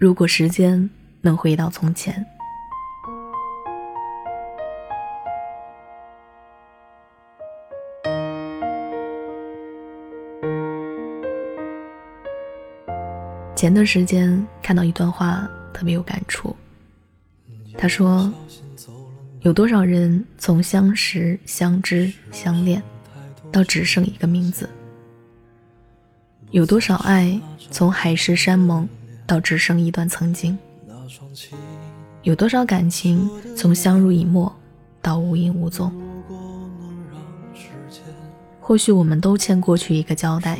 如果时间能回到从前，前段时间看到一段话，特别有感触。他说：“有多少人从相识、相知、相恋，到只剩一个名字？有多少爱从海誓山盟？”到只剩一段曾经，有多少感情从相濡以沫到无影无踪？或许我们都欠过去一个交代，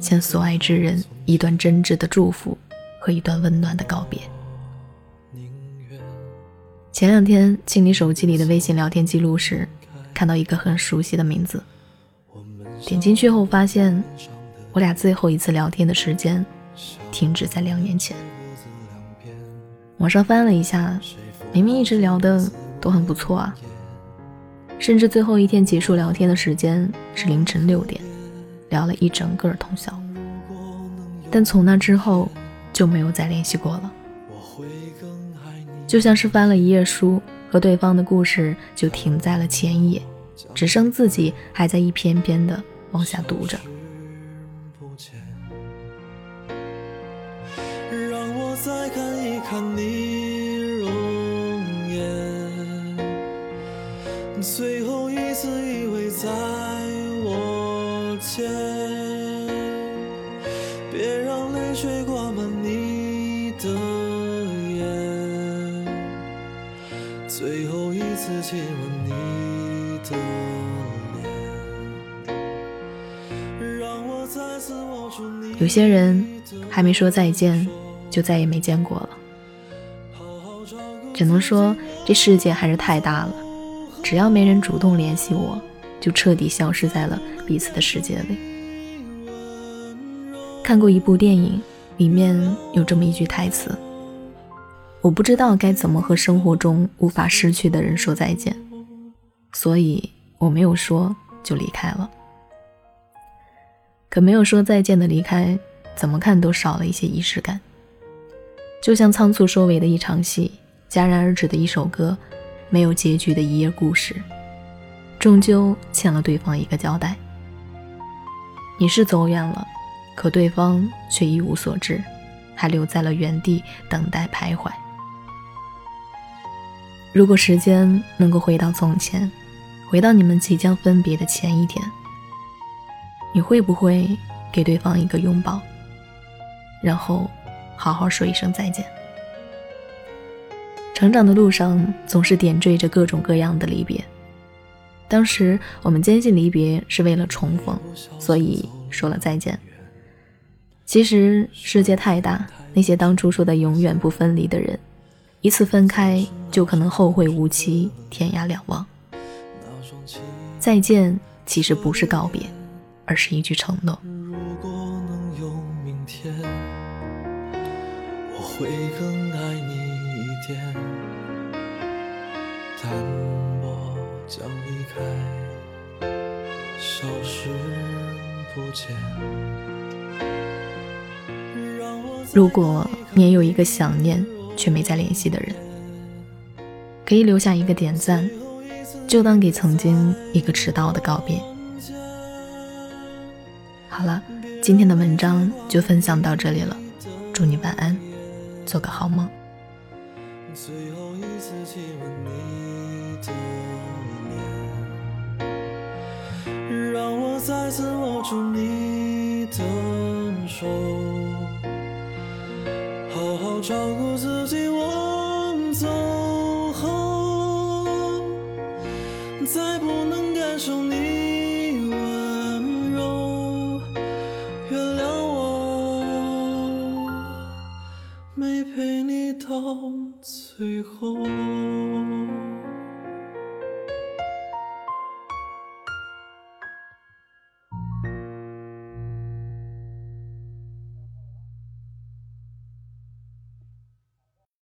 欠所爱之人一段真挚的祝福和一段温暖的告别。前两天清理手机里的微信聊天记录时，看到一个很熟悉的名字，点进去后发现，我俩最后一次聊天的时间。停止在两年前。网上翻了一下，明明一直聊的都很不错啊，甚至最后一天结束聊天的时间是凌晨六点，聊了一整个通宵。但从那之后就没有再联系过了，就像是翻了一页书，和对方的故事就停在了前一页，只剩自己还在一篇篇的往下读着。再看一看你容颜，最后一次依偎在我肩，别让泪水挂满你的眼，最后一次亲吻你的脸，让我再次握住你。有些人还没说再见。就再也没见过了，只能说这世界还是太大了。只要没人主动联系我，就彻底消失在了彼此的世界里。看过一部电影，里面有这么一句台词：“我不知道该怎么和生活中无法失去的人说再见，所以我没有说就离开了。”可没有说再见的离开，怎么看都少了一些仪式感。就像仓促收尾的一场戏，戛然而止的一首歌，没有结局的一页故事，终究欠了对方一个交代。你是走远了，可对方却一无所知，还留在了原地等待徘徊。如果时间能够回到从前，回到你们即将分别的前一天，你会不会给对方一个拥抱，然后？好好说一声再见。成长的路上总是点缀着各种各样的离别。当时我们坚信离别是为了重逢，所以说了再见。其实世界太大，那些当初说的永远不分离的人，一次分开就可能后会无期，天涯两望。再见其实不是告别，而是一句承诺。会更爱你一点，淡薄将离开，消失不见。如果你也有一个想念却没再联系的人，可以留下一个点赞，就当给曾经一个迟到的告别。好了，今天的文章就分享到这里了，祝你晚安。做个好梦。最后一次亲吻你的脸让我再次握住你的手好好照顾自己我走后再不能感受你没陪你到最后。